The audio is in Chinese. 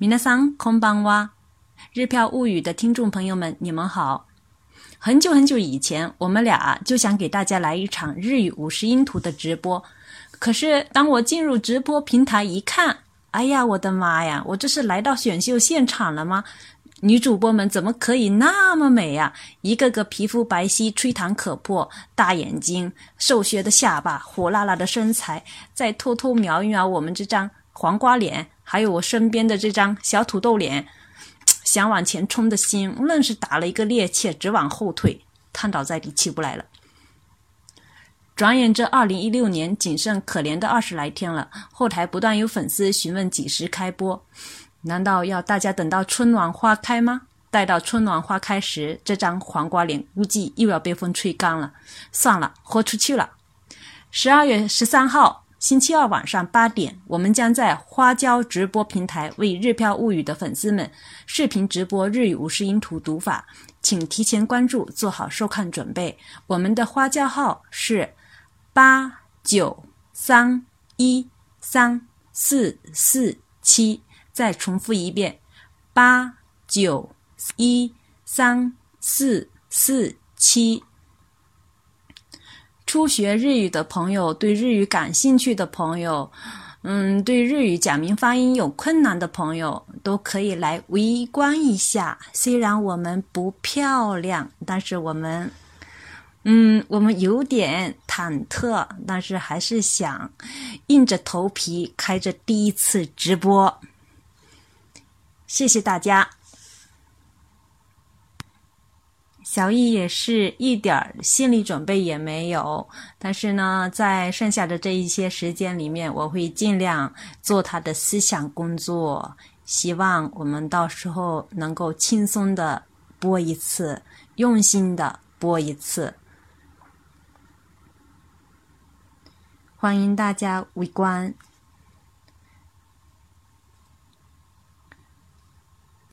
皆さんこんばんは。日漂物语的听众朋友们，你们好。很久很久以前，我们俩就想给大家来一场日语五十音图的直播。可是当我进入直播平台一看，哎呀，我的妈呀！我这是来到选秀现场了吗？ 女主播们怎么可以那么美呀？一个个皮肤白皙、吹弹可破，大眼睛、瘦削的下巴、火辣辣的身材，再偷偷瞄一瞄我们这张黄瓜脸，还有我身边的这张小土豆脸，想往前冲的心愣是打了一个趔趄，直往后退，瘫倒在地起不来了。转眼这二零一六年仅剩可怜的二十来天了，后台不断有粉丝询问几时开播，难道要大家等到春暖花开吗？待到春暖花开时，这张黄瓜脸估计又要被风吹干了。算了，豁出去了。十二月十三号星期二晚上八点，我们将在花椒直播平台为日飘物语的粉丝们视频直播日语五十音图读法，请提前关注，做好收看准备。我们的花椒号是。八九三一三四四七，再重复一遍。八九一三四四七。初学日语的朋友，对日语感兴趣的朋友，嗯，对日语假名发音有困难的朋友，都可以来围观一下。虽然我们不漂亮，但是我们。嗯，我们有点忐忑，但是还是想硬着头皮开着第一次直播。谢谢大家，小易也是一点心理准备也没有，但是呢，在剩下的这一些时间里面，我会尽量做他的思想工作。希望我们到时候能够轻松的播一次，用心的播一次。欢迎大家围观。